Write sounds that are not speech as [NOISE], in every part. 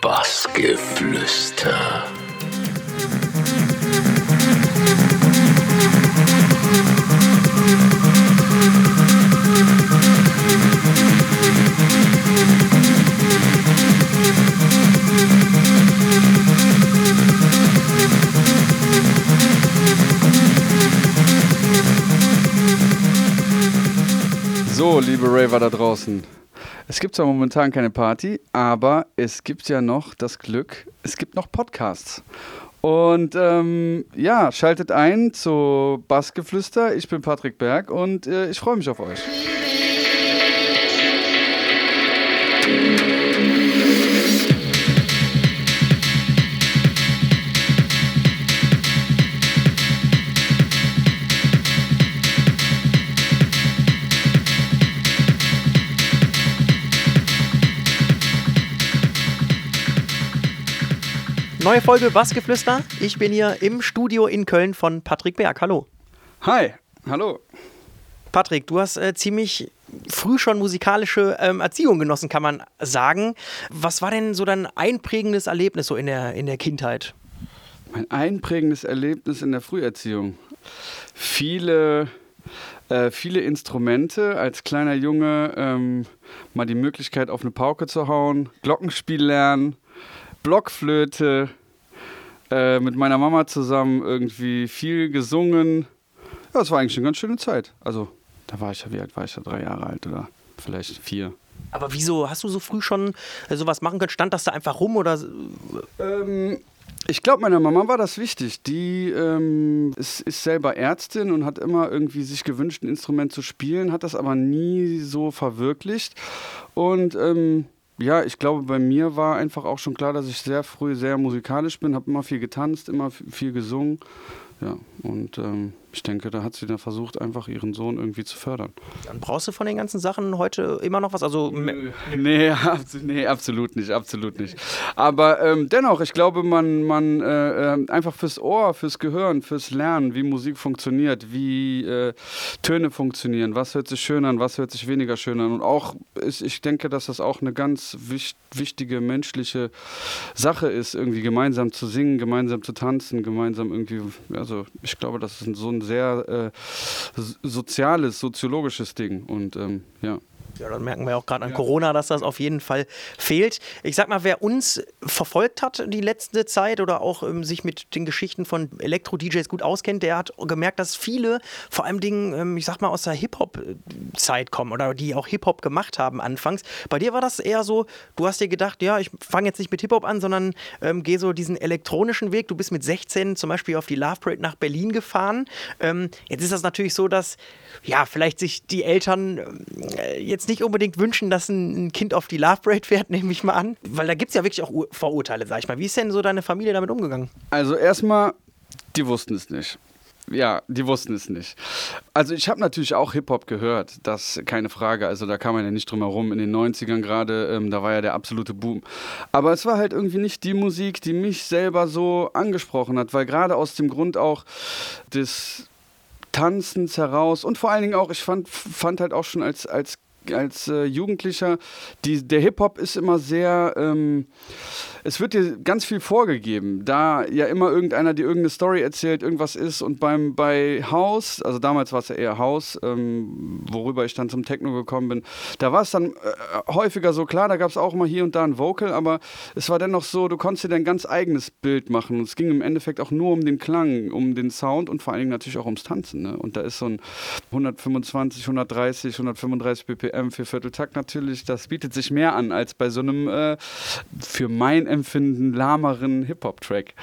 Bassgeflüster. So, liebe Raver da draußen. Es gibt zwar momentan keine Party, aber es gibt ja noch das Glück, es gibt noch Podcasts. Und ähm, ja, schaltet ein zu Bassgeflüster. Ich bin Patrick Berg und äh, ich freue mich auf euch. Neue Folge Bassgeflüster. Ich bin hier im Studio in Köln von Patrick Berg. Hallo. Hi, hallo. Patrick, du hast äh, ziemlich früh schon musikalische ähm, Erziehung genossen, kann man sagen. Was war denn so dein einprägendes Erlebnis so in der, in der Kindheit? Mein einprägendes Erlebnis in der Früherziehung. Viele, äh, viele Instrumente. Als kleiner Junge ähm, mal die Möglichkeit, auf eine Pauke zu hauen, Glockenspiel lernen, Blockflöte, äh, mit meiner Mama zusammen irgendwie viel gesungen. Ja, es war eigentlich eine ganz schöne Zeit. Also, da war ich ja, wie alt war ich da? Drei Jahre alt oder vielleicht vier. Aber wieso hast du so früh schon äh, sowas machen können? Stand das da einfach rum oder? Ähm, ich glaube, meiner Mama war das wichtig. Die ähm, ist, ist, selber Ärztin und hat immer irgendwie sich gewünscht, ein Instrument zu spielen, hat das aber nie so verwirklicht. Und ähm, ja, ich glaube, bei mir war einfach auch schon klar, dass ich sehr früh sehr musikalisch bin, habe immer viel getanzt, immer viel gesungen. Ja, und ähm, ich denke, da hat sie dann versucht, einfach ihren Sohn irgendwie zu fördern. Dann brauchst du von den ganzen Sachen heute immer noch was? Also nee, nee, absolut nicht, absolut nicht. Aber ähm, dennoch, ich glaube, man, man äh, ähm, einfach fürs Ohr, fürs Gehirn, fürs Lernen, wie Musik funktioniert, wie äh, Töne funktionieren, was hört sich schön an, was hört sich weniger schön an. Und auch, ist, ich denke, dass das auch eine ganz wich wichtige menschliche Sache ist, irgendwie gemeinsam zu singen, gemeinsam zu tanzen, gemeinsam irgendwie, also ich glaube, das ist so ein sehr äh, soziales, soziologisches Ding. Und ähm, ja. Ja, dann merken wir auch gerade an ja. Corona, dass das auf jeden Fall fehlt. Ich sag mal, wer uns verfolgt hat die letzte Zeit oder auch ähm, sich mit den Geschichten von Elektro-DJs gut auskennt, der hat gemerkt, dass viele vor allem Dingen, ähm, ich sag mal, aus der Hip-Hop-Zeit kommen oder die auch Hip-Hop gemacht haben anfangs. Bei dir war das eher so, du hast dir gedacht, ja, ich fange jetzt nicht mit Hip-Hop an, sondern ähm, gehe so diesen elektronischen Weg. Du bist mit 16 zum Beispiel auf die Love Parade nach Berlin gefahren. Ähm, jetzt ist das natürlich so, dass ja, vielleicht sich die Eltern äh, jetzt nicht unbedingt wünschen, dass ein Kind auf die Love Parade fährt, [LAUGHS] nehme ich mal an. Weil da gibt es ja wirklich auch Vorurteile, sag ich mal. Wie ist denn so deine Familie damit umgegangen? Also erstmal, die wussten es nicht. Ja, die wussten es nicht. Also ich habe natürlich auch Hip-Hop gehört, das keine Frage. Also da kam man ja nicht drum herum. In den 90ern gerade, ähm, da war ja der absolute Boom. Aber es war halt irgendwie nicht die Musik, die mich selber so angesprochen hat, weil gerade aus dem Grund auch des Tanzens heraus. Und vor allen Dingen auch, ich fand, fand halt auch schon als, als als äh, Jugendlicher, die, der Hip-Hop ist immer sehr, ähm, es wird dir ganz viel vorgegeben, da ja immer irgendeiner dir irgendeine Story erzählt, irgendwas ist und beim bei House, also damals war es ja eher House, ähm, worüber ich dann zum Techno gekommen bin, da war es dann äh, häufiger so, klar, da gab es auch mal hier und da ein Vocal, aber es war dennoch so, du konntest dir dein ganz eigenes Bild machen und es ging im Endeffekt auch nur um den Klang, um den Sound und vor allen Dingen natürlich auch ums Tanzen. Ne? Und da ist so ein 125, 130, 135 BPM für Vierteltakt natürlich, das bietet sich mehr an als bei so einem äh, für mein Empfinden lahmeren Hip-Hop-Track.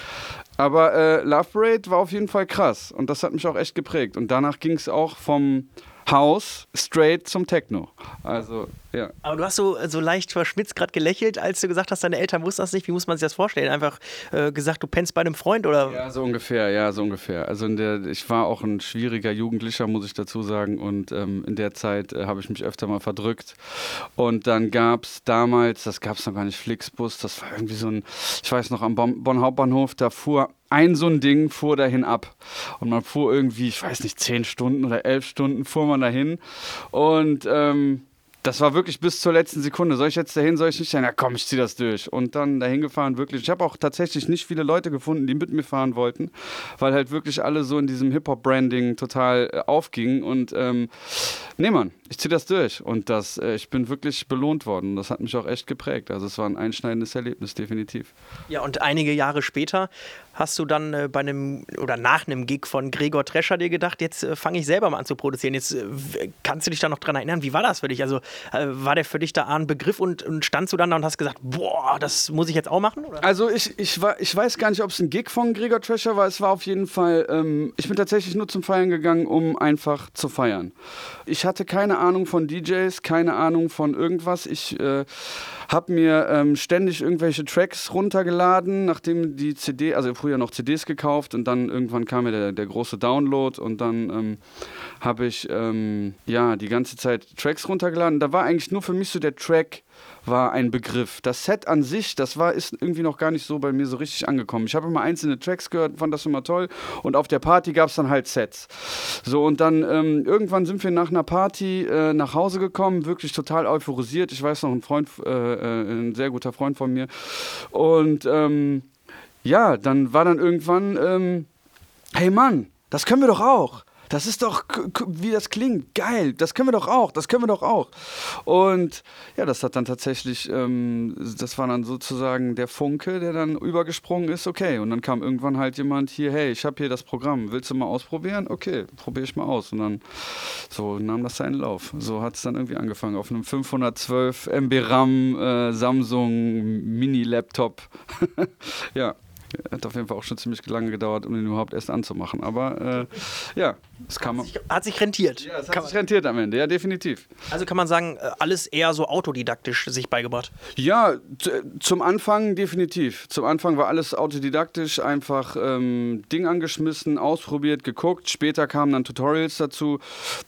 Aber äh, Love Parade war auf jeden Fall krass und das hat mich auch echt geprägt. Und danach ging es auch vom House straight zum Techno. Also, ja. Aber du hast so, so leicht verschmitzt gerade gelächelt, als du gesagt hast, deine Eltern wussten das nicht. Wie muss man sich das vorstellen? Einfach äh, gesagt, du pennst bei einem Freund oder? Ja, so ungefähr, ja, so ungefähr. Also in der, ich war auch ein schwieriger Jugendlicher, muss ich dazu sagen. Und ähm, in der Zeit äh, habe ich mich öfter mal verdrückt. Und dann gab es damals, das gab es noch gar nicht, Flixbus, das war irgendwie so ein, ich weiß noch, am Bonn Hauptbahnhof, da fuhr ein so ein Ding fuhr dahin ab. Und man fuhr irgendwie, ich weiß nicht, zehn Stunden oder elf Stunden fuhr man dahin. Und ähm, das war wirklich bis zur letzten Sekunde. Soll ich jetzt dahin, soll ich nicht dahin? Ja, komm, ich zieh das durch. Und dann dahin gefahren, wirklich. Ich habe auch tatsächlich nicht viele Leute gefunden, die mit mir fahren wollten, weil halt wirklich alle so in diesem Hip-Hop-Branding total äh, aufgingen. Und ähm, nee, Mann, ich zieh das durch. Und das, äh, ich bin wirklich belohnt worden. Das hat mich auch echt geprägt. Also es war ein einschneidendes Erlebnis, definitiv. Ja, und einige Jahre später hast du dann äh, bei einem oder nach einem Gig von Gregor Trescher dir gedacht, jetzt äh, fange ich selber mal an zu produzieren. Jetzt äh, kannst du dich da noch dran erinnern, wie war das für dich? Also war der für dich da ein Begriff und, und, standst du dann da und hast gesagt, boah, das muss ich jetzt auch machen? Oder? Also ich, ich, war, ich weiß gar nicht, ob es ein Gig von Gregor Trescher war. Es war auf jeden Fall, ähm, ich bin tatsächlich nur zum Feiern gegangen, um einfach zu feiern. Ich hatte keine Ahnung von DJs, keine Ahnung von irgendwas. Ich äh, habe mir ähm, ständig irgendwelche Tracks runtergeladen, nachdem die CD, also früher noch CDs gekauft und dann irgendwann kam mir der, der große Download und dann ähm, habe ich ähm, ja die ganze Zeit Tracks runtergeladen. Da war eigentlich nur für mich so der Track war ein Begriff. Das Set an sich, das war, ist irgendwie noch gar nicht so bei mir so richtig angekommen. Ich habe immer einzelne Tracks gehört, fand das immer toll und auf der Party gab es dann halt Sets. So und dann ähm, irgendwann sind wir nach einer Party äh, nach Hause gekommen, wirklich total euphorisiert. Ich weiß noch, ein Freund, äh, äh, ein sehr guter Freund von mir und ähm, ja, dann war dann irgendwann, ähm, hey Mann, das können wir doch auch. Das ist doch, wie das klingt, geil, das können wir doch auch, das können wir doch auch. Und ja, das hat dann tatsächlich, ähm, das war dann sozusagen der Funke, der dann übergesprungen ist, okay. Und dann kam irgendwann halt jemand hier, hey, ich habe hier das Programm, willst du mal ausprobieren? Okay, probiere ich mal aus. Und dann so nahm das seinen Lauf. So hat es dann irgendwie angefangen, auf einem 512 MB RAM äh, Samsung Mini-Laptop. [LAUGHS] ja. Hat auf jeden Fall auch schon ziemlich lange gedauert, um den überhaupt erst anzumachen. Aber äh, ja, es kam. Hat sich, hat sich rentiert. Ja, es hat kann sich rentiert am Ende, ja, definitiv. Also kann man sagen, äh, alles eher so autodidaktisch sich beigebracht? Ja, zum Anfang definitiv. Zum Anfang war alles autodidaktisch, einfach ähm, Ding angeschmissen, ausprobiert, geguckt. Später kamen dann Tutorials dazu.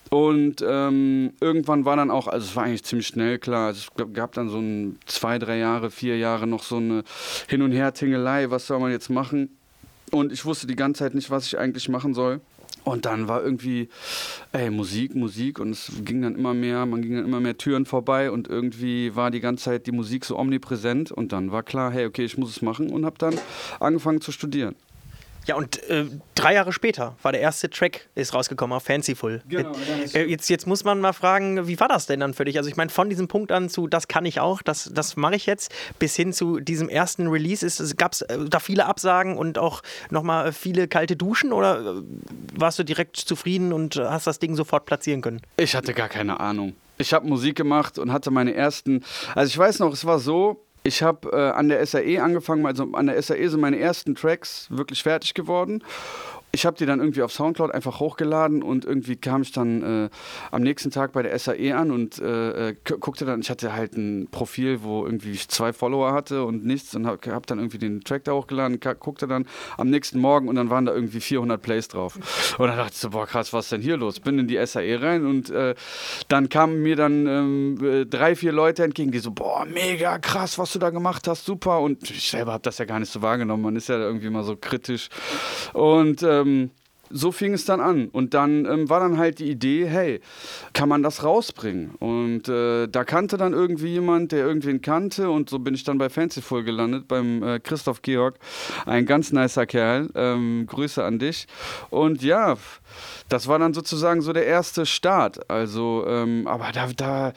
Und ähm, irgendwann war dann auch, also es war eigentlich ziemlich schnell klar, es gab dann so ein zwei, drei Jahre, vier Jahre noch so eine Hin- und Her-Tingelei, was soll man jetzt machen? Und ich wusste die ganze Zeit nicht, was ich eigentlich machen soll. Und dann war irgendwie, ey, Musik, Musik. Und es ging dann immer mehr, man ging dann immer mehr Türen vorbei. Und irgendwie war die ganze Zeit die Musik so omnipräsent. Und dann war klar, hey, okay, ich muss es machen. Und habe dann angefangen zu studieren. Ja, und äh, drei Jahre später war der erste Track ist rausgekommen auf Fanciful. Genau, äh, jetzt, jetzt muss man mal fragen, wie war das denn dann für dich? Also ich meine, von diesem Punkt an zu, das kann ich auch, das, das mache ich jetzt, bis hin zu diesem ersten Release, gab es äh, da viele Absagen und auch nochmal viele kalte Duschen oder äh, warst du direkt zufrieden und hast das Ding sofort platzieren können? Ich hatte gar keine Ahnung. Ich habe Musik gemacht und hatte meine ersten, also ich weiß noch, es war so, ich habe äh, an der SAE angefangen, also an der SAE sind meine ersten Tracks wirklich fertig geworden ich habe die dann irgendwie auf Soundcloud einfach hochgeladen und irgendwie kam ich dann äh, am nächsten Tag bei der SAE an und äh, äh guckte dann, ich hatte halt ein Profil, wo irgendwie ich zwei Follower hatte und nichts und habe hab dann irgendwie den Track da hochgeladen, guckte dann am nächsten Morgen und dann waren da irgendwie 400 Plays drauf. Und dann dachte ich so, boah krass, was ist denn hier los? Bin in die SAE rein und äh, dann kamen mir dann ähm, äh, drei, vier Leute entgegen, die so, boah, mega krass, was du da gemacht hast, super. Und ich selber habe das ja gar nicht so wahrgenommen, man ist ja irgendwie mal so kritisch. Und äh, ähm, so fing es dann an. Und dann ähm, war dann halt die Idee, hey, kann man das rausbringen? Und äh, da kannte dann irgendwie jemand, der irgendwen kannte. Und so bin ich dann bei Fancyful gelandet, beim äh, Christoph Georg. Ein ganz nicer Kerl. Ähm, Grüße an dich. Und ja, das war dann sozusagen so der erste Start. Also, ähm, aber da, da,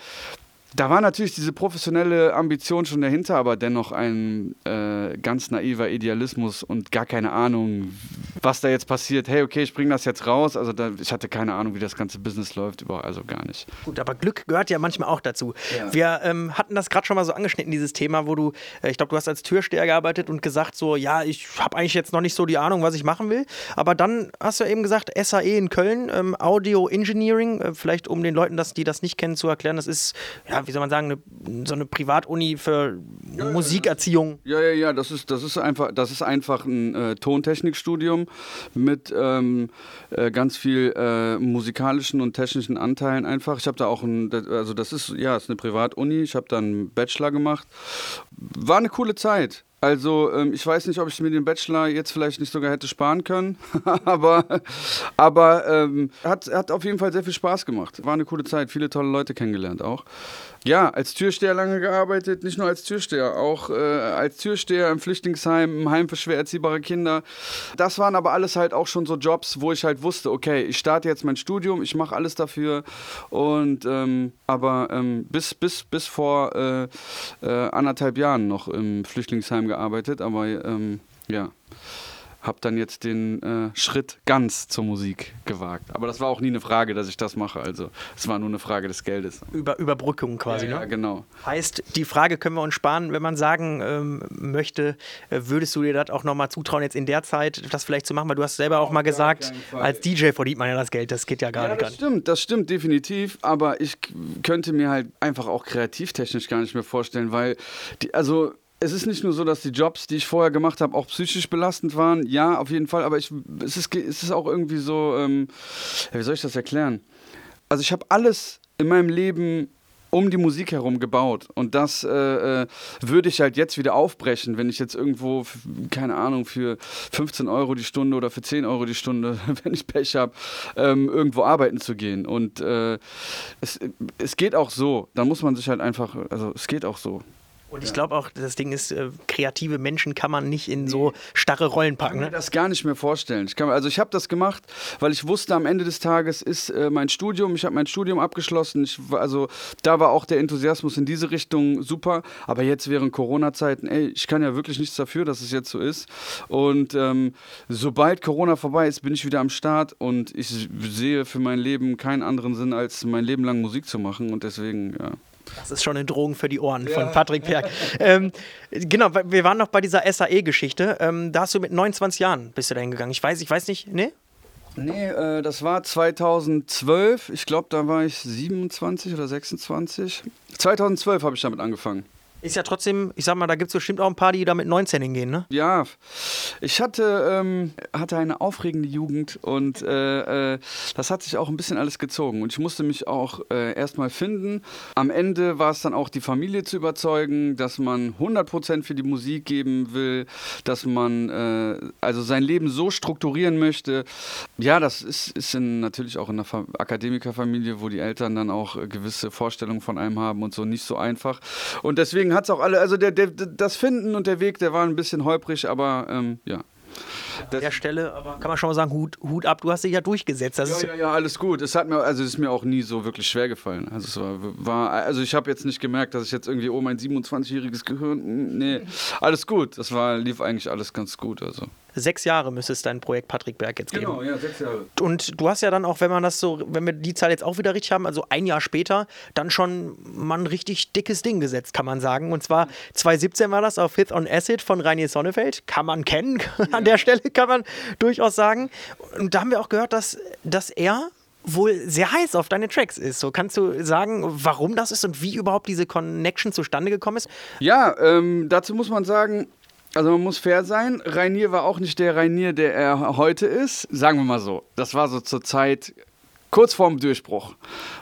da war natürlich diese professionelle Ambition schon dahinter, aber dennoch ein äh, ganz naiver Idealismus und gar keine Ahnung, was da jetzt passiert. Hey, okay, ich bringe das jetzt raus. Also da, ich hatte keine Ahnung, wie das ganze Business läuft, überhaupt, also gar nicht. Gut, aber Glück gehört ja manchmal auch dazu. Ja. Wir ähm, hatten das gerade schon mal so angeschnitten, dieses Thema, wo du, äh, ich glaube, du hast als Türsteher gearbeitet und gesagt so, ja, ich habe eigentlich jetzt noch nicht so die Ahnung, was ich machen will. Aber dann hast du eben gesagt, SAE in Köln, ähm, Audio Engineering, äh, vielleicht um den Leuten, das, die das nicht kennen, zu erklären, das ist, ja, wie soll man sagen, eine, so eine Privatuni für ja, Musikerziehung. Ja, ja, ja, das ist, das ist einfach, das ist einfach ein äh, Tontechnikstudium mit ähm, äh, ganz viel äh, musikalischen und technischen Anteilen einfach. Ich habe da auch ein, also das ist, ja, ist eine Privatuni. Ich habe da einen Bachelor gemacht. War eine coole Zeit Also ähm, ich weiß nicht, ob ich mir den Bachelor jetzt vielleicht nicht sogar hätte sparen können, [LAUGHS] aber, aber ähm, hat, hat auf jeden Fall sehr viel Spaß gemacht. War eine coole Zeit, viele tolle Leute kennengelernt auch. Ja, als Türsteher lange gearbeitet, nicht nur als Türsteher, auch äh, als Türsteher im Flüchtlingsheim, im Heim für schwer erziehbare Kinder. Das waren aber alles halt auch schon so Jobs, wo ich halt wusste, okay, ich starte jetzt mein Studium, ich mache alles dafür. Und ähm, aber ähm, bis, bis, bis vor äh, äh, anderthalb Jahren noch im Flüchtlingsheim gearbeitet, aber ähm, ja habe dann jetzt den äh, Schritt ganz zur Musik gewagt. Aber das war auch nie eine Frage, dass ich das mache. Also es war nur eine Frage des Geldes. Über Überbrückung quasi, ja, ne? Ja, genau. Heißt, die Frage können wir uns sparen, wenn man sagen ähm, möchte, äh, würdest du dir das auch nochmal zutrauen, jetzt in der Zeit das vielleicht zu machen? Weil du hast selber auch mal gesagt, als DJ verdient man ja das Geld, das geht ja gar ja, nicht. Das stimmt, das stimmt definitiv. Aber ich könnte mir halt einfach auch kreativtechnisch gar nicht mehr vorstellen, weil, die, also es ist nicht nur so, dass die Jobs, die ich vorher gemacht habe, auch psychisch belastend waren. Ja, auf jeden Fall. Aber ich, es, ist, es ist auch irgendwie so, ähm, wie soll ich das erklären? Also ich habe alles in meinem Leben um die Musik herum gebaut. Und das äh, äh, würde ich halt jetzt wieder aufbrechen, wenn ich jetzt irgendwo, keine Ahnung, für 15 Euro die Stunde oder für 10 Euro die Stunde, [LAUGHS] wenn ich Pech habe, ähm, irgendwo arbeiten zu gehen. Und äh, es, es geht auch so. Da muss man sich halt einfach, also es geht auch so. Und ich glaube auch, das Ding ist, äh, kreative Menschen kann man nicht in so starre Rollen packen. Ich kann mir ne? das gar nicht mehr vorstellen. Ich kann, also ich habe das gemacht, weil ich wusste, am Ende des Tages ist äh, mein Studium, ich habe mein Studium abgeschlossen. Ich, also da war auch der Enthusiasmus in diese Richtung super. Aber jetzt während Corona-Zeiten, ey, ich kann ja wirklich nichts dafür, dass es jetzt so ist. Und ähm, sobald Corona vorbei ist, bin ich wieder am Start und ich sehe für mein Leben keinen anderen Sinn, als mein Leben lang Musik zu machen. Und deswegen, ja. Das ist schon eine Drohung für die Ohren ja. von Patrick Perk. ähm, genau, wir waren noch bei dieser SAE-Geschichte. Ähm, da hast du mit 29 Jahren bist du dahin gegangen. Ich weiß, ich weiß nicht, ne? Nee, äh, das war 2012. Ich glaube, da war ich 27 oder 26. 2012 habe ich damit angefangen. Ist ja trotzdem, ich sag mal, da gibt es bestimmt auch ein paar, die da mit 19 hingehen, ne? Ja, ich hatte, ähm, hatte eine aufregende Jugend und äh, äh, das hat sich auch ein bisschen alles gezogen. Und ich musste mich auch äh, erstmal finden. Am Ende war es dann auch die Familie zu überzeugen, dass man 100% für die Musik geben will, dass man äh, also sein Leben so strukturieren möchte. Ja, das ist, ist in, natürlich auch in einer Fa Akademikerfamilie, wo die Eltern dann auch gewisse Vorstellungen von einem haben und so nicht so einfach. Und deswegen deswegen hat es auch alle, also der, der, das Finden und der Weg, der war ein bisschen holprig, aber ähm, ja. An der Stelle aber kann man schon mal sagen, Hut, Hut ab, du hast dich ja durchgesetzt. Das ja, ja, ja, alles gut. Es hat mir, also es ist mir auch nie so wirklich schwer gefallen. Also es war, war also ich habe jetzt nicht gemerkt, dass ich jetzt irgendwie, oh, mein 27-jähriges Gehirn, nee, alles gut. Das war, lief eigentlich alles ganz gut. Also. Sechs Jahre müsste es dein Projekt Patrick Berg jetzt geben. Genau, ja, sechs Jahre. Und du hast ja dann auch, wenn man das so, wenn wir die Zahl jetzt auch wieder richtig haben, also ein Jahr später, dann schon mal ein richtig dickes Ding gesetzt, kann man sagen. Und zwar 2017 war das auf Fifth on Acid von Rainier Sonnefeld. Kann man kennen, [LAUGHS] an der Stelle kann man durchaus sagen. Und da haben wir auch gehört, dass, dass er wohl sehr heiß auf deine Tracks ist. So kannst du sagen, warum das ist und wie überhaupt diese Connection zustande gekommen ist? Ja, ähm, dazu muss man sagen, also man muss fair sein. Rainier war auch nicht der Rainier, der er heute ist. Sagen wir mal so. Das war so zur Zeit kurz vorm Durchbruch.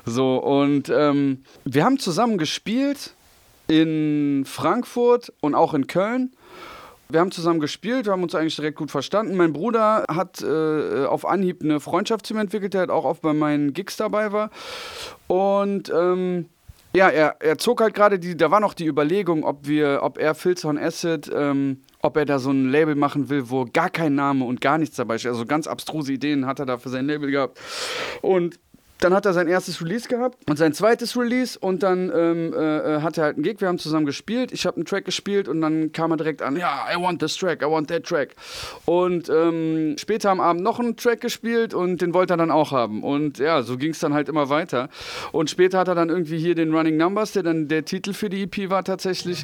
So, und ähm, wir haben zusammen gespielt in Frankfurt und auch in Köln. Wir haben zusammen gespielt, wir haben uns eigentlich direkt gut verstanden. Mein Bruder hat äh, auf Anhieb eine Freundschaft zu mir entwickelt, der halt auch oft bei meinen Gigs dabei war. Und ähm, ja, er, er zog halt gerade die, da war noch die Überlegung, ob wir, ob er Filzer und Acid, ähm, ob er da so ein Label machen will, wo gar kein Name und gar nichts dabei ist. Also ganz abstruse Ideen hat er da für sein Label gehabt. Und dann hat er sein erstes Release gehabt und sein zweites Release und dann ähm, äh, äh, hat er halt einen Gig, wir haben zusammen gespielt, ich habe einen Track gespielt und dann kam er direkt an, ja, I want this track, I want that track. Und ähm, später am Abend noch einen Track gespielt und den wollte er dann auch haben. Und ja, so ging es dann halt immer weiter. Und später hat er dann irgendwie hier den Running Numbers, der dann der Titel für die EP war tatsächlich.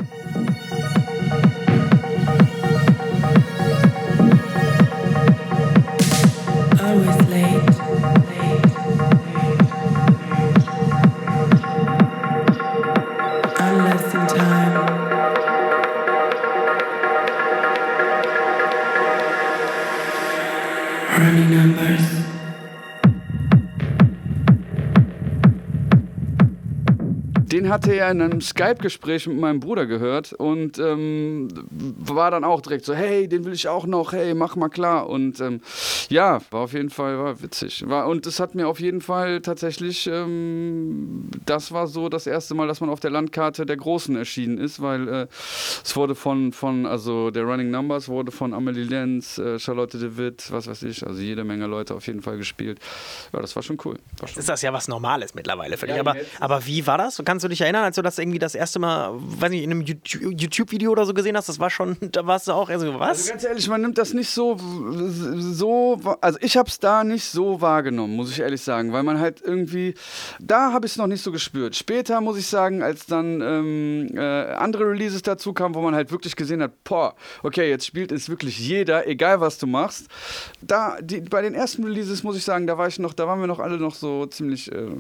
Den hatte er in einem Skype-Gespräch mit meinem Bruder gehört und ähm, war dann auch direkt so, hey, den will ich auch noch, hey, mach mal klar. Und ähm, ja, war auf jeden Fall war witzig. War, und es hat mir auf jeden Fall tatsächlich, ähm, das war so das erste Mal, dass man auf der Landkarte der Großen erschienen ist, weil äh, es wurde von, von, also der Running Numbers wurde von Amelie Lenz, äh, Charlotte de Witt, was weiß ich, also jede Menge Leute auf jeden Fall gespielt. Ja, das war schon cool. War schon ist das ja was Normales mittlerweile für dich. Ja, aber, aber wie war das? Kannst du dich erinnern, als du das irgendwie das erste Mal, weiß nicht, in einem YouTube-Video oder so gesehen hast? Das war schon, [LAUGHS] da warst du auch, also was? Also ganz ehrlich, man nimmt das nicht so, so also ich habe es da nicht so wahrgenommen, muss ich ehrlich sagen, weil man halt irgendwie, da habe ich es noch nicht so gespürt. Später muss ich sagen, als dann ähm, äh, andere Releases dazu kamen, wo man halt wirklich gesehen hat, boah, okay, jetzt spielt es wirklich jeder, egal was du machst. Da, die, bei den ersten Releases muss ich sagen, da war ich noch, da waren wir noch alle noch so ziemlich äh,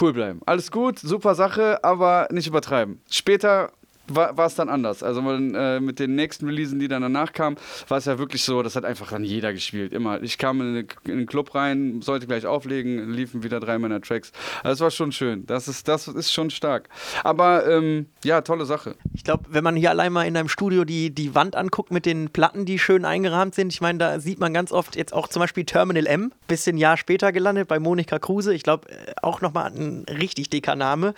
cool bleiben. Alles gut, super Sache, aber nicht übertreiben. Später war es dann anders. Also äh, mit den nächsten Releasen, die dann danach kamen, war es ja wirklich so, das hat einfach dann jeder gespielt. Immer. Ich kam in, in, den Club rein, sollte gleich auflegen, liefen wieder drei meiner Tracks. Also das war schon schön. Das ist, das ist schon stark. Aber ähm, ja, tolle Sache. Ich glaube, wenn man hier allein mal in deinem Studio die, die Wand anguckt mit den Platten, die schön eingerahmt sind, ich meine, da sieht man ganz oft jetzt auch zum Beispiel Terminal M, bisschen Jahr später gelandet bei Monika Kruse. Ich glaube, äh, auch nochmal ein richtig dicker Name.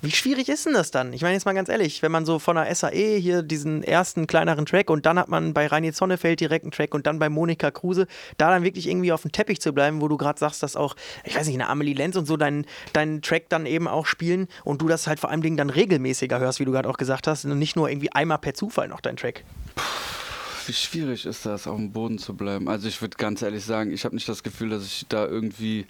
Wie schwierig ist denn das dann? Ich meine jetzt mal ganz ehrlich, wenn man so von der SAE hier diesen ersten kleineren Track und dann hat man bei Reini Zonnefeld direkt einen Track und dann bei Monika Kruse, da dann wirklich irgendwie auf dem Teppich zu bleiben, wo du gerade sagst, dass auch, ich weiß nicht, eine Amelie Lenz und so deinen, deinen Track dann eben auch spielen und du das halt vor allem dann regelmäßiger hörst, wie du gerade auch gesagt hast, und nicht nur irgendwie einmal per Zufall noch dein Track. Puh wie schwierig ist das, auf dem Boden zu bleiben? Also ich würde ganz ehrlich sagen, ich habe nicht das Gefühl, dass ich da irgendwie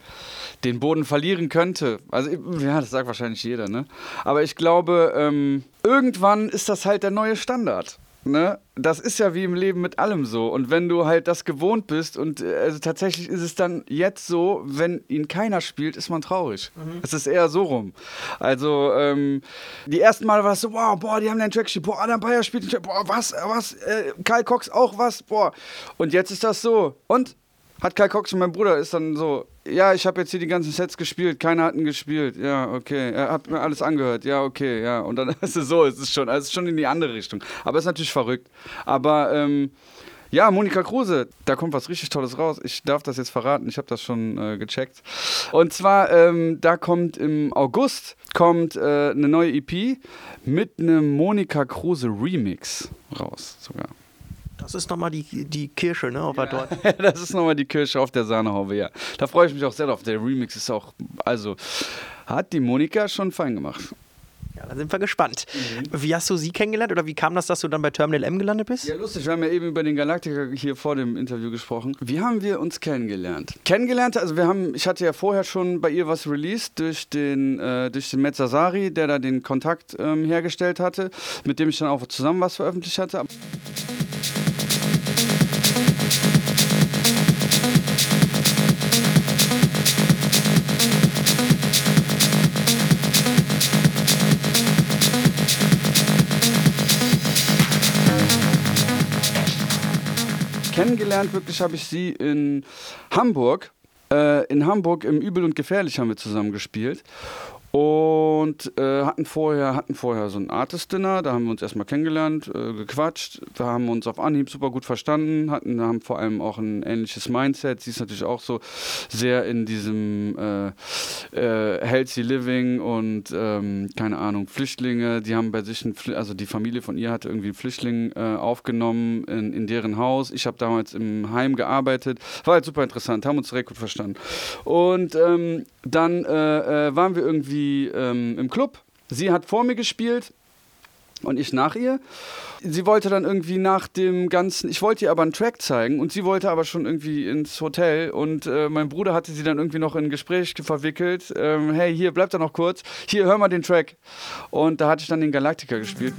den Boden verlieren könnte. Also ja, das sagt wahrscheinlich jeder, ne? Aber ich glaube, ähm, irgendwann ist das halt der neue Standard. Ne? Das ist ja wie im Leben mit allem so. Und wenn du halt das gewohnt bist und äh, also tatsächlich ist es dann jetzt so, wenn ihn keiner spielt, ist man traurig. Mhm. Es ist eher so rum. Also ähm, die ersten Mal war es so, wow, boah, die haben den Track gespielt, boah, Adam Bayer spielt den Track, boah, was, was, äh, Kyle Cox auch was, boah. Und jetzt ist das so. Und hat Kai Cox und mein Bruder ist dann so, ja, ich habe jetzt hier die ganzen Sets gespielt, keiner hat ihn gespielt. Ja, okay. Er hat mir alles angehört. Ja, okay, ja. Und dann [LAUGHS] ist es so, es ist schon, also es ist schon in die andere Richtung. Aber es ist natürlich verrückt. Aber ähm, ja, Monika Kruse, da kommt was richtig Tolles raus. Ich darf das jetzt verraten, ich habe das schon äh, gecheckt. Und zwar, ähm, da kommt im August kommt äh, eine neue EP mit einem Monika Kruse Remix raus sogar. Das ist nochmal die, die Kirsche, ne, auf ja. dort. [LAUGHS] das ist nochmal die Kirsche auf der Sahnehaube, ja. Da freue ich mich auch sehr drauf. Der Remix ist auch, also, hat die Monika schon fein gemacht. Ja, da sind wir gespannt. Mhm. Wie hast du sie kennengelernt oder wie kam das, dass du dann bei Terminal M gelandet bist? Ja, lustig. Wir haben ja eben über den Galactica hier vor dem Interview gesprochen. Wie haben wir uns kennengelernt? Kennengelernt, also wir haben, ich hatte ja vorher schon bei ihr was released durch den, äh, durch den Mezzasari, der da den Kontakt ähm, hergestellt hatte, mit dem ich dann auch zusammen was veröffentlicht hatte. Kennengelernt wirklich habe ich sie in Hamburg. Äh, in Hamburg im Übel und Gefährlich haben wir zusammen gespielt. Und äh, hatten, vorher, hatten vorher so ein Artist-Dinner, da haben wir uns erstmal kennengelernt, äh, gequatscht, da haben wir uns auf Anhieb super gut verstanden, hatten, haben vor allem auch ein ähnliches Mindset. Sie ist natürlich auch so sehr in diesem äh, äh Healthy Living und ähm, keine Ahnung, Flüchtlinge, die haben bei sich, ein, also die Familie von ihr hatte irgendwie einen Flüchtling äh, aufgenommen in, in deren Haus. Ich habe damals im Heim gearbeitet, war halt super interessant, haben uns direkt gut verstanden. Und ähm, dann äh, waren wir irgendwie sie ähm, im Club. Sie hat vor mir gespielt und ich nach ihr. Sie wollte dann irgendwie nach dem Ganzen, ich wollte ihr aber einen Track zeigen und sie wollte aber schon irgendwie ins Hotel und äh, mein Bruder hatte sie dann irgendwie noch in ein Gespräch verwickelt. Ähm, hey, hier, bleib da noch kurz. Hier, hör mal den Track. Und da hatte ich dann den Galactica gespielt.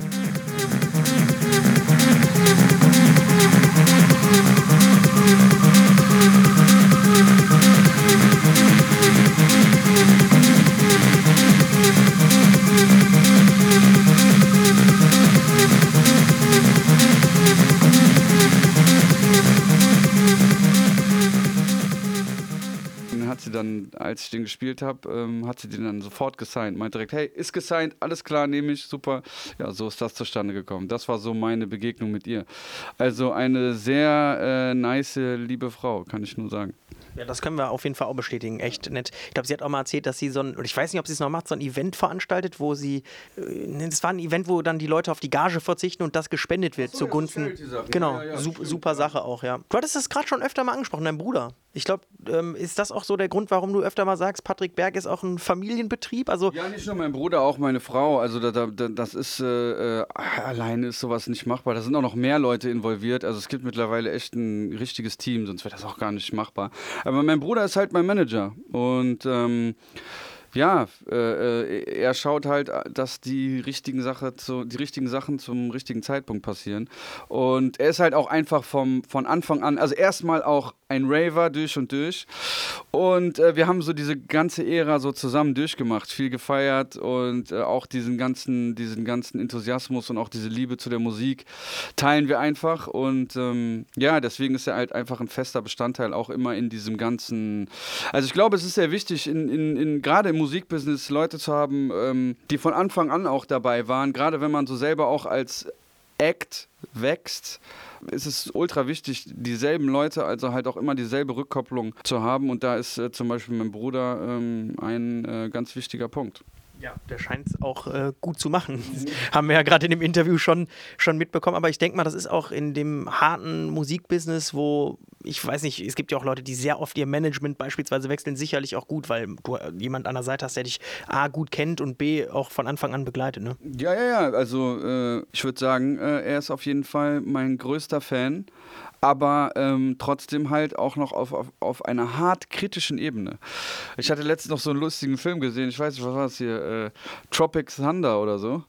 Ich den gespielt habe, ähm, hat sie den dann sofort gesigned. Meint direkt, hey, ist gesigned, alles klar, nehme ich, super. Ja, so ist das zustande gekommen. Das war so meine Begegnung mit ihr. Also eine sehr äh, nice, liebe Frau, kann ich nur sagen. Ja, das können wir auf jeden Fall auch bestätigen. Echt nett. Ich glaube, sie hat auch mal erzählt, dass sie so ein, und ich weiß nicht, ob sie es noch macht, so ein Event veranstaltet, wo sie, es äh, war ein Event, wo dann die Leute auf die Gage verzichten und das gespendet wird so, zugunsten. Genau, ja, ja, super, super Sache auch, ja. Du hattest das gerade schon öfter mal angesprochen, dein Bruder. Ich glaube, ähm, ist das auch so der Grund, warum du öfter mal sagst, Patrick Berg ist auch ein Familienbetrieb? Also ja, nicht nur mein Bruder, auch meine Frau. Also da, da, das ist äh, äh, alleine ist sowas nicht machbar. Da sind auch noch mehr Leute involviert. Also es gibt mittlerweile echt ein richtiges Team, sonst wäre das auch gar nicht machbar. Aber mein Bruder ist halt mein Manager und ähm, ja, äh, äh, er schaut halt, dass die richtigen, Sache zu, die richtigen Sachen zum richtigen Zeitpunkt passieren. Und er ist halt auch einfach vom, von Anfang an, also erstmal auch ein Raver durch und durch. Und äh, wir haben so diese ganze Ära so zusammen durchgemacht, viel gefeiert und äh, auch diesen ganzen, diesen ganzen Enthusiasmus und auch diese Liebe zu der Musik teilen wir einfach. Und ähm, ja, deswegen ist er halt einfach ein fester Bestandteil auch immer in diesem ganzen. Also ich glaube, es ist sehr wichtig, in, in, in gerade im Musikbusiness Leute zu haben, ähm, die von Anfang an auch dabei waren, gerade wenn man so selber auch als Act wächst, ist es ultra wichtig, dieselben Leute, also halt auch immer dieselbe Rückkopplung zu haben. Und da ist äh, zum Beispiel mein Bruder ähm, ein äh, ganz wichtiger Punkt. Ja, der scheint es auch äh, gut zu machen. Das [LAUGHS] haben wir ja gerade in dem Interview schon, schon mitbekommen. Aber ich denke mal, das ist auch in dem harten Musikbusiness, wo ich weiß nicht, es gibt ja auch Leute, die sehr oft ihr Management beispielsweise wechseln, sicherlich auch gut, weil du jemand an der Seite hast, der dich A gut kennt und B auch von Anfang an begleitet. Ne? Ja, ja, ja. Also äh, ich würde sagen, äh, er ist auf jeden Fall mein größter Fan aber ähm, trotzdem halt auch noch auf, auf, auf einer hart kritischen Ebene. Ich hatte letztens noch so einen lustigen Film gesehen, ich weiß nicht, was war das hier, äh, Tropic Thunder oder so.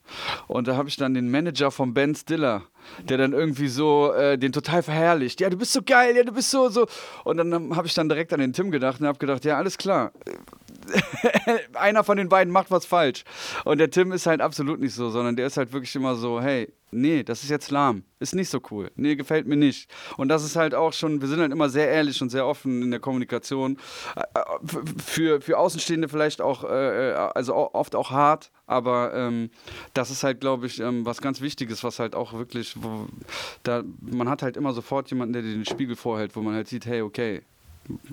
Und da habe ich dann den Manager von Ben Stiller, der dann irgendwie so äh, den total verherrlicht. Ja, du bist so geil, ja, du bist so, so. Und dann habe ich dann direkt an den Tim gedacht und habe gedacht, ja, alles klar. [LAUGHS] Einer von den beiden macht was falsch. Und der Tim ist halt absolut nicht so, sondern der ist halt wirklich immer so, hey, nee, das ist jetzt lahm, ist nicht so cool, nee, gefällt mir nicht. Und das ist halt auch schon, wir sind halt immer sehr ehrlich und sehr offen in der Kommunikation. Äh, äh, für, für Außenstehende vielleicht auch, äh, also oft auch hart, aber ähm, das ist halt, glaube ich, ähm, was ganz Wichtiges, was halt auch wirklich, wo, da, man hat halt immer sofort jemanden, der dir den Spiegel vorhält, wo man halt sieht, hey, okay,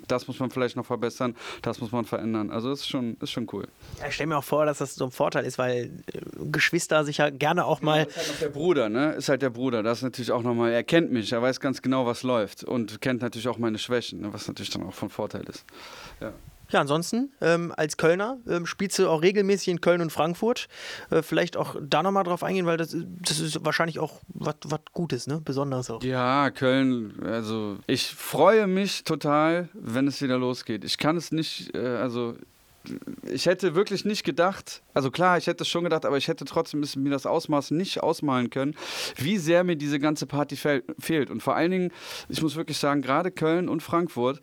das muss man vielleicht noch verbessern, das muss man verändern. Also ist schon, ist schon cool. Ja, ich stelle mir auch vor, dass das so ein Vorteil ist, weil äh, Geschwister sich ja gerne auch mal. Ja, ist halt noch der Bruder, ne? Ist halt der Bruder. Das ist natürlich auch nochmal, er kennt mich, er weiß ganz genau, was läuft und kennt natürlich auch meine Schwächen, ne? was natürlich dann auch von Vorteil ist. Ja. Ja, ansonsten ähm, als Kölner ähm, spielst du auch regelmäßig in Köln und Frankfurt. Äh, vielleicht auch da nochmal drauf eingehen, weil das, das ist wahrscheinlich auch was Gutes, ne? Besonders auch. Ja, Köln, also ich freue mich total, wenn es wieder losgeht. Ich kann es nicht, äh, also ich hätte wirklich nicht gedacht, also klar, ich hätte es schon gedacht, aber ich hätte trotzdem mir das Ausmaß nicht ausmalen können, wie sehr mir diese ganze Party fehlt. Und vor allen Dingen, ich muss wirklich sagen, gerade Köln und Frankfurt,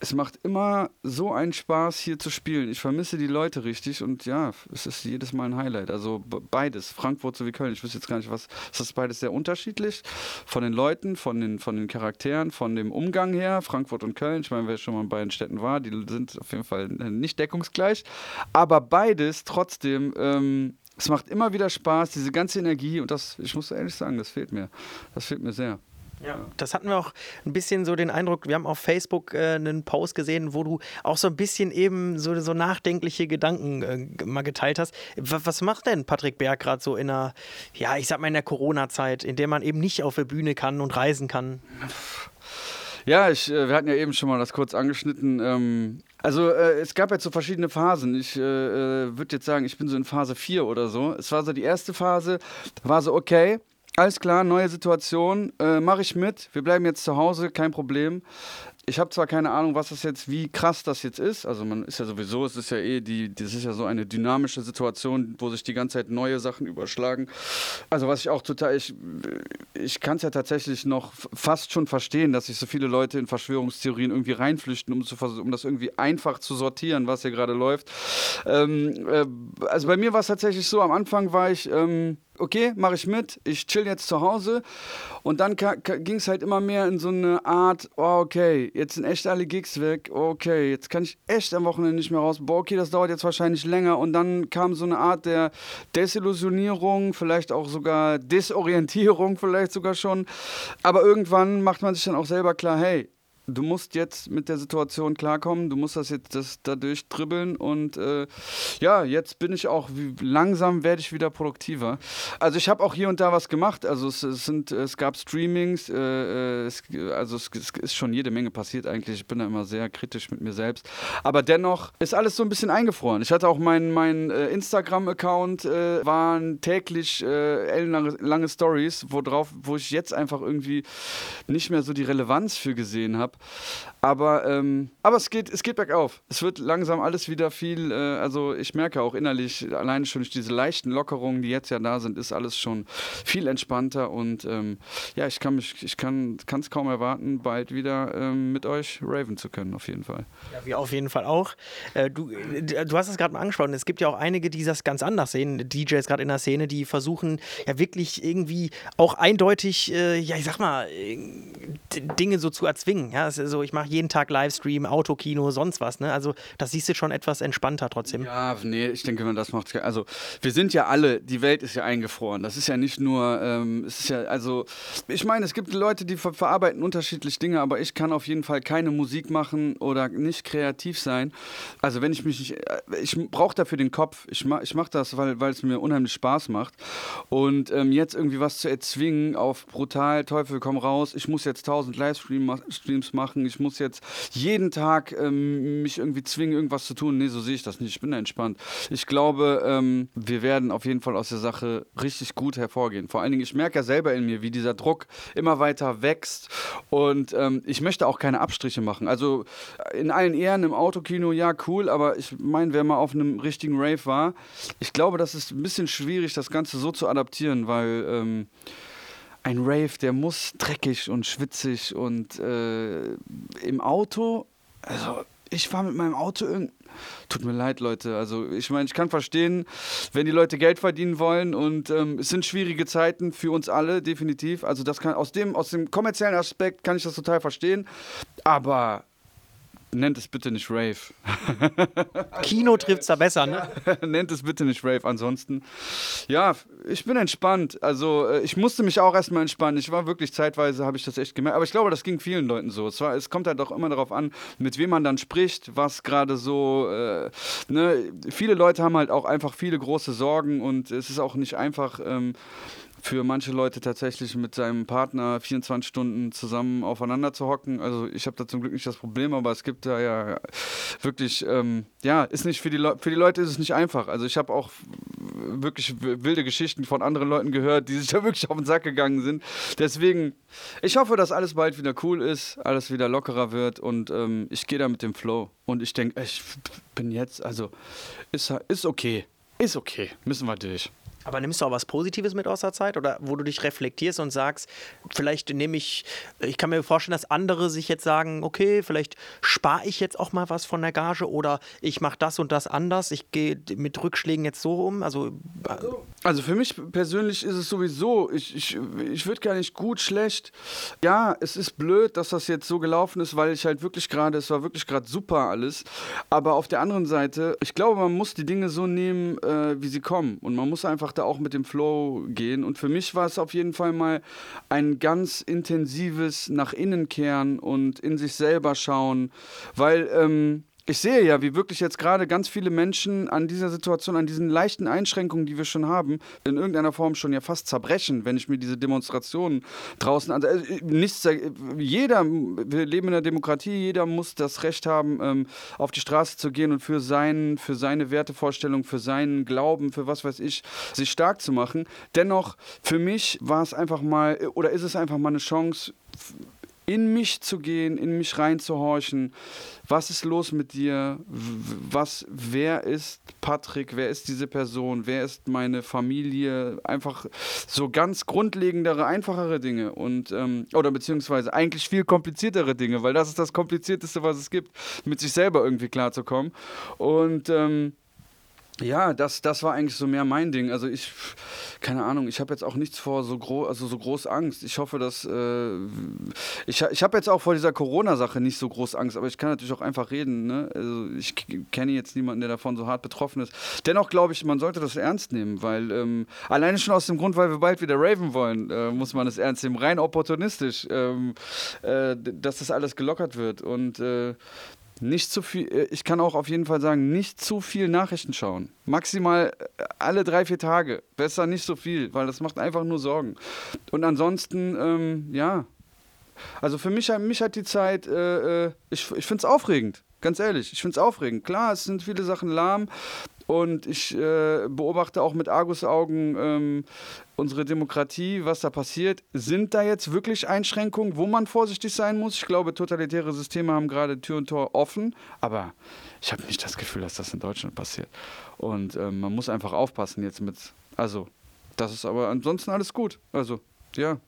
es macht immer so einen Spaß, hier zu spielen. Ich vermisse die Leute richtig und ja, es ist jedes Mal ein Highlight. Also beides, Frankfurt sowie Köln. Ich wüsste jetzt gar nicht, was, es ist beides sehr unterschiedlich. Von den Leuten, von den, von den Charakteren, von dem Umgang her, Frankfurt und Köln. Ich meine, wer schon mal in beiden Städten war, die sind auf jeden Fall nicht deckungsgleich gleich. Aber beides trotzdem, ähm, es macht immer wieder Spaß, diese ganze Energie und das, ich muss ehrlich sagen, das fehlt mir. Das fehlt mir sehr. Ja, das hatten wir auch ein bisschen so den Eindruck, wir haben auf Facebook äh, einen Post gesehen, wo du auch so ein bisschen eben so, so nachdenkliche Gedanken äh, mal geteilt hast. Was, was macht denn Patrick Berg gerade so in der, ja, ich sag mal in der Corona-Zeit, in der man eben nicht auf der Bühne kann und reisen kann? Ja, ich, äh, wir hatten ja eben schon mal das kurz angeschnitten. Ähm, also äh, es gab jetzt so verschiedene Phasen. Ich äh, äh würde jetzt sagen, ich bin so in Phase 4 oder so. Es war so die erste Phase, war so, okay, alles klar, neue Situation, äh, mache ich mit. Wir bleiben jetzt zu Hause, kein Problem ich habe zwar keine Ahnung, was das jetzt, wie krass das jetzt ist. Also man ist ja sowieso, es ist ja eh die, das ist ja so eine dynamische Situation, wo sich die ganze Zeit neue Sachen überschlagen. Also was ich auch total, ich, ich kann es ja tatsächlich noch fast schon verstehen, dass sich so viele Leute in Verschwörungstheorien irgendwie reinflüchten, um, zu, um das irgendwie einfach zu sortieren, was hier gerade läuft. Ähm, äh, also bei mir war es tatsächlich so, am Anfang war ich ähm, okay, mache ich mit, ich chill jetzt zu Hause. Und dann ging es halt immer mehr in so eine Art, oh, okay, jetzt sind echt alle Gigs weg, okay, jetzt kann ich echt am Wochenende nicht mehr raus. Boah, okay, das dauert jetzt wahrscheinlich länger. Und dann kam so eine Art der Desillusionierung, vielleicht auch sogar Desorientierung, vielleicht sogar schon. Aber irgendwann macht man sich dann auch selber klar, hey, du musst jetzt mit der Situation klarkommen, du musst das jetzt das dadurch dribbeln und äh, ja, jetzt bin ich auch langsam werde ich wieder produktiver. Also ich habe auch hier und da was gemacht, also es, es sind es gab Streamings, äh, äh es, also es, es, ist schon jede Menge passiert eigentlich. Ich bin da immer sehr kritisch mit mir selbst, aber dennoch ist alles so ein bisschen eingefroren. Ich hatte auch meinen mein, äh, Instagram Account äh, waren täglich äh, ellenlange lange Stories, wo wo ich jetzt einfach irgendwie nicht mehr so die Relevanz für gesehen habe. Aber, ähm, aber es, geht, es geht bergauf. Es wird langsam alles wieder viel, äh, also ich merke auch innerlich, alleine schon durch diese leichten Lockerungen, die jetzt ja da sind, ist alles schon viel entspannter und ähm, ja, ich kann mich, ich kann es kaum erwarten, bald wieder ähm, mit euch raven zu können, auf jeden Fall. Ja, wir auf jeden Fall auch. Äh, du, du hast es gerade mal angesprochen, es gibt ja auch einige, die das ganz anders sehen, DJs gerade in der Szene, die versuchen ja wirklich irgendwie auch eindeutig, äh, ja, ich sag mal, äh, Dinge so zu erzwingen. Ja, ist so, ich mache jeden Tag Livestream, Autokino, sonst was. Ne? Also das siehst du schon etwas entspannter trotzdem. Ja, nee, ich denke, wenn man das macht, also wir sind ja alle, die Welt ist ja eingefroren. Das ist ja nicht nur, ähm, es ist ja, also ich meine, es gibt Leute, die ver verarbeiten unterschiedlich Dinge, aber ich kann auf jeden Fall keine Musik machen oder nicht kreativ sein. Also wenn ich mich nicht, äh, ich brauche dafür den Kopf. Ich mache ich mach das, weil, weil es mir unheimlich Spaß macht. Und ähm, jetzt irgendwie was zu erzwingen auf brutal, Teufel komm raus, ich muss jetzt tausend Livestreams machen, ich muss jetzt jeden Tag ähm, mich irgendwie zwingen, irgendwas zu tun. Nee, so sehe ich das nicht. Ich bin da entspannt. Ich glaube, ähm, wir werden auf jeden Fall aus der Sache richtig gut hervorgehen. Vor allen Dingen, ich merke ja selber in mir, wie dieser Druck immer weiter wächst. Und ähm, ich möchte auch keine Abstriche machen. Also in allen Ehren im Autokino, ja, cool, aber ich meine, wer mal auf einem richtigen Rave war, ich glaube, das ist ein bisschen schwierig, das Ganze so zu adaptieren, weil ähm, ein Rave, der muss dreckig und schwitzig und äh, im Auto, also ich fahre mit meinem Auto irgendwie. Tut mir leid, Leute. Also ich meine, ich kann verstehen, wenn die Leute Geld verdienen wollen und ähm, es sind schwierige Zeiten für uns alle, definitiv. Also das kann aus dem, aus dem kommerziellen Aspekt kann ich das total verstehen. Aber nennt es bitte nicht Rave. [LAUGHS] Kino trifft es da besser, ne? [LAUGHS] nennt es bitte nicht Rave. Ansonsten, ja, ich bin entspannt. Also, äh, ich musste mich auch erstmal entspannen. Ich war wirklich zeitweise, habe ich das echt gemerkt. Aber ich glaube, das ging vielen Leuten so. Es, war, es kommt halt auch immer darauf an, mit wem man dann spricht, was gerade so, äh, ne? Viele Leute haben halt auch einfach viele große Sorgen und es ist auch nicht einfach. Ähm, für manche Leute tatsächlich mit seinem Partner 24 Stunden zusammen aufeinander zu hocken. Also ich habe da zum Glück nicht das Problem, aber es gibt da ja wirklich, ähm, ja, ist nicht für die, Le für die Leute ist es nicht einfach. Also ich habe auch wirklich wilde Geschichten von anderen Leuten gehört, die sich [LAUGHS] da wirklich auf den Sack gegangen sind. Deswegen, ich hoffe, dass alles bald wieder cool ist, alles wieder lockerer wird und ähm, ich gehe da mit dem Flow. Und ich denke, ich bin jetzt, also ist, ist okay. Ist okay, müssen wir durch. Aber nimmst du auch was Positives mit aus der Zeit oder wo du dich reflektierst und sagst, vielleicht nehme ich, ich kann mir vorstellen, dass andere sich jetzt sagen, okay, vielleicht spare ich jetzt auch mal was von der Gage oder ich mache das und das anders, ich gehe mit Rückschlägen jetzt so um. Also, also für mich persönlich ist es sowieso, ich, ich, ich würde gar nicht gut, schlecht. Ja, es ist blöd, dass das jetzt so gelaufen ist, weil ich halt wirklich gerade, es war wirklich gerade super alles. Aber auf der anderen Seite, ich glaube, man muss die Dinge so nehmen, äh, wie sie kommen. Und man muss einfach da auch mit dem Flow gehen. Und für mich war es auf jeden Fall mal ein ganz intensives nach innen kehren und in sich selber schauen, weil ähm, ich sehe ja, wie wirklich jetzt gerade ganz viele Menschen an dieser Situation, an diesen leichten Einschränkungen, die wir schon haben, in irgendeiner Form schon ja fast zerbrechen, wenn ich mir diese Demonstrationen draußen an. Also nichts, jeder, wir leben in einer Demokratie, jeder muss das Recht haben, ähm, auf die Straße zu gehen und für, sein, für seine Wertevorstellung, für seinen Glauben, für was weiß ich, sich stark zu machen. Dennoch, für mich war es einfach mal, oder ist es einfach mal eine Chance, in mich zu gehen, in mich reinzuhorchen. Was ist los mit dir? Was, wer ist Patrick? Wer ist diese Person? Wer ist meine Familie? Einfach so ganz grundlegendere, einfachere Dinge und ähm, oder beziehungsweise eigentlich viel kompliziertere Dinge, weil das ist das komplizierteste, was es gibt, mit sich selber irgendwie klarzukommen. Und ähm, Ja, das, das war eigentlich so mehr mein Ding. Also ich, keine Ahnung, ich habe jetzt auch nichts vor so groß, also so groß Angst. Ich hoffe, dass äh, ich, ich habe jetzt auch vor dieser Corona-Sache nicht so groß Angst, aber ich kann natürlich auch einfach reden. Ne? Also ich kenne jetzt niemanden, der davon so hart betroffen ist. Dennoch glaube ich, man sollte das ernst nehmen, weil ähm, alleine schon aus dem Grund, weil wir bald wieder Raven wollen, äh, muss man es ernst nehmen. Rein opportunistisch, ähm, äh, dass das alles gelockert wird und äh, nicht zu viel, äh, ich kann auch auf jeden Fall sagen, nicht zu viel Nachrichten schauen. Maximal äh, alle drei, vier Tage. Besser nicht so viel, weil das macht einfach nur Sorgen. Und ansonsten, ähm, ja. Also für mich, mich hat die Zeit, äh, äh ich, ich finde es aufregend, ganz ehrlich. Ich finde es aufregend. Klar, es sind viele Sachen lahm, und ich äh, beobachte auch mit Argusaugen ähm, unsere Demokratie, was da passiert. Sind da jetzt wirklich Einschränkungen, wo man vorsichtig sein muss? Ich glaube, totalitäre Systeme haben gerade Tür und Tor offen, aber ich habe nicht das Gefühl, dass das in Deutschland passiert. Und ähm, man muss einfach aufpassen jetzt mit. Also, das ist aber ansonsten alles gut. Also, ja.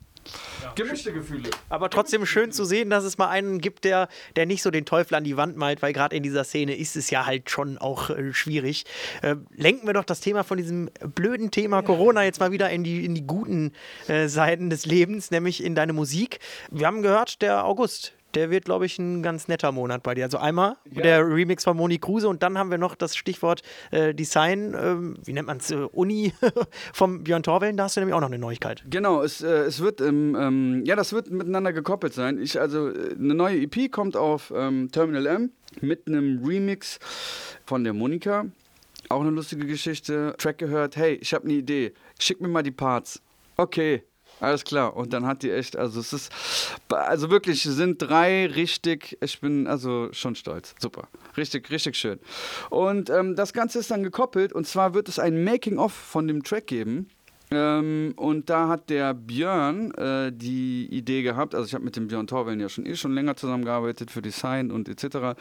Ja. Gemischte Gefühle. Aber trotzdem schön zu sehen, dass es mal einen gibt, der, der nicht so den Teufel an die Wand malt, weil gerade in dieser Szene ist es ja halt schon auch äh, schwierig. Äh, lenken wir doch das Thema von diesem blöden Thema Corona jetzt mal wieder in die, in die guten äh, Seiten des Lebens, nämlich in deine Musik. Wir haben gehört, der August, der wird, glaube ich, ein ganz netter Monat bei dir. Also einmal ja. der Remix von Moni Kruse und dann haben wir noch das Stichwort äh, Design, äh, wie nennt man es, äh, Uni [LAUGHS] vom Björn Torwellen. Da hast du nämlich auch noch eine Neuigkeit. Genau, es, äh, es wird, ähm, ja, das wird miteinander gekoppelt sein. Ich, also äh, eine neue EP kommt auf ähm, Terminal M mit einem Remix von der Monika. Auch eine lustige Geschichte. Track gehört, hey, ich habe eine Idee. Schick mir mal die Parts. Okay, alles klar. Und dann hat die echt, also es ist, also wirklich, sind drei richtig, ich bin also schon stolz. Super. Richtig, richtig schön. Und ähm, das Ganze ist dann gekoppelt und zwar wird es ein Making-of von dem Track geben. Ähm, und da hat der Björn äh, die Idee gehabt, also ich habe mit dem Björn Torwellen ja schon eh schon länger zusammengearbeitet für Design und etc.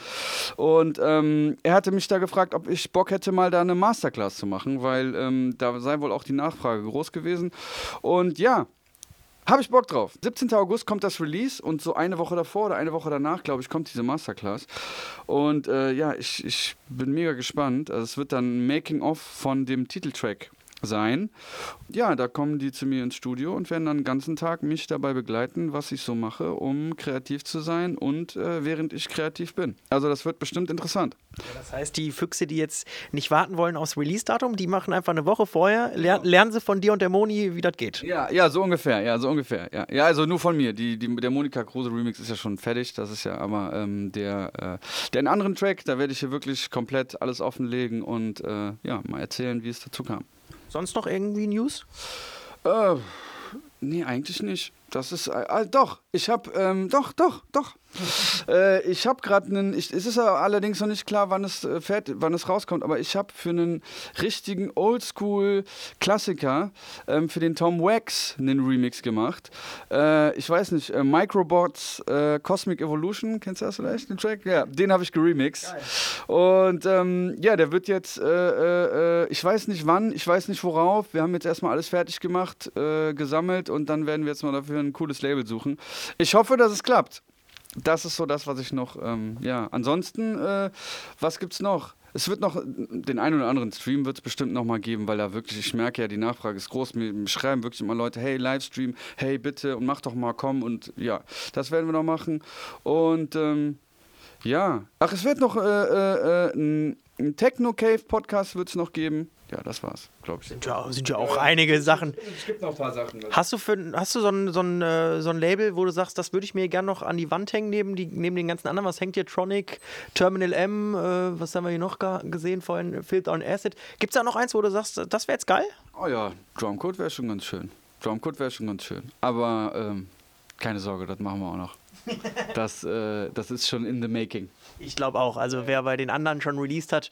Und ähm, er hatte mich da gefragt, ob ich Bock hätte, mal da eine Masterclass zu machen, weil ähm, da sei wohl auch die Nachfrage groß gewesen. Und ja, habe ich Bock drauf. 17. August kommt das Release und so eine Woche davor oder eine Woche danach, glaube ich, kommt diese Masterclass. Und äh, ja, ich, ich bin mega gespannt. Also es wird dann Making-of von dem Titeltrack sein. Ja, da kommen die zu mir ins Studio und werden dann den ganzen Tag mich dabei begleiten, was ich so mache, um kreativ zu sein und äh, während ich kreativ bin. Also das wird bestimmt interessant. Ja, das heißt, die Füchse, die jetzt nicht warten wollen aufs Release-Datum, die machen einfach eine Woche vorher, ler lernen sie von dir und der Moni, wie das geht. Ja, ja, so ungefähr, ja, so ungefähr. Ja, ja also nur von mir. Die, die, der Monika Kruse Remix ist ja schon fertig, das ist ja aber ähm, der, äh, der anderen Track, da werde ich hier wirklich komplett alles offenlegen und äh, ja, mal erzählen, wie es dazu kam. Sonst noch irgendwie News? Äh, nee, eigentlich nicht. Das ist, äh, äh doch, ich habe, ähm, doch, doch, doch. äh, ich habe gerade einen, es ist allerdings noch nicht klar, wann es, äh, fährt, wann es rauskommt, aber ich habe für einen richtigen Oldschool-Klassiker, ähm, für den Tom Wax, einen Remix gemacht. Äh, ich weiß nicht, äh, Microbots äh, Cosmic Evolution, kennst du das vielleicht, den Track? Ja, den habe ich geremixed. Und ähm, ja, der wird jetzt, ich weiß nicht wann, ich weiß nicht worauf. Wir haben jetzt erstmal alles fertig gemacht, gesammelt und dann werden wir jetzt mal dafür ein cooles Label suchen. Ich hoffe, dass es klappt das ist so das, was ich noch, ähm, ja, ansonsten, äh, was gibt's noch? Es wird noch, den einen oder anderen Stream wird es bestimmt noch mal geben, weil da wirklich, ich merke ja, die Nachfrage ist groß. Mir schreiben wirklich immer Leute, hey, Livestream, hey, bitte und mach doch mal, komm und ja, das werden wir noch machen. Und ähm, ja, ach, es wird noch äh, äh, äh ein, ein Techno-Cave-Podcast wird es noch geben ja, das war's, glaube ich. Sind ja, sind ja auch ja, einige Sachen. Es gibt noch ein paar Sachen. Also. Hast du, für, hast du so, ein, so, ein, äh, so ein Label, wo du sagst, das würde ich mir gerne noch an die Wand hängen, neben, die, neben den ganzen anderen? Was hängt hier? Tronic, Terminal M, äh, was haben wir hier noch gesehen vorhin? Filter on Acid. Gibt es da noch eins, wo du sagst, das wäre jetzt geil? Oh ja, Drumcode wäre schon ganz schön. Drumcode wäre schon ganz schön. Aber ähm, keine Sorge, das machen wir auch noch. Das, äh, das ist schon in the making. Ich glaube auch. Also wer bei den anderen schon released hat,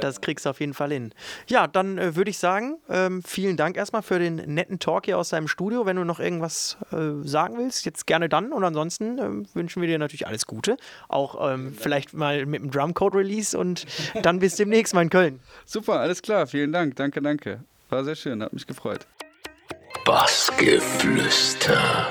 das kriegst du auf jeden Fall hin. Ja, dann äh, würde ich sagen, ähm, vielen Dank erstmal für den netten Talk hier aus deinem Studio. Wenn du noch irgendwas äh, sagen willst, jetzt gerne dann. Und ansonsten äh, wünschen wir dir natürlich alles Gute. Auch ähm, vielleicht mal mit dem Drumcode-Release und [LAUGHS] dann bis demnächst mal in Köln. Super, alles klar. Vielen Dank. Danke, danke. War sehr schön, hat mich gefreut. Bassgeflüster.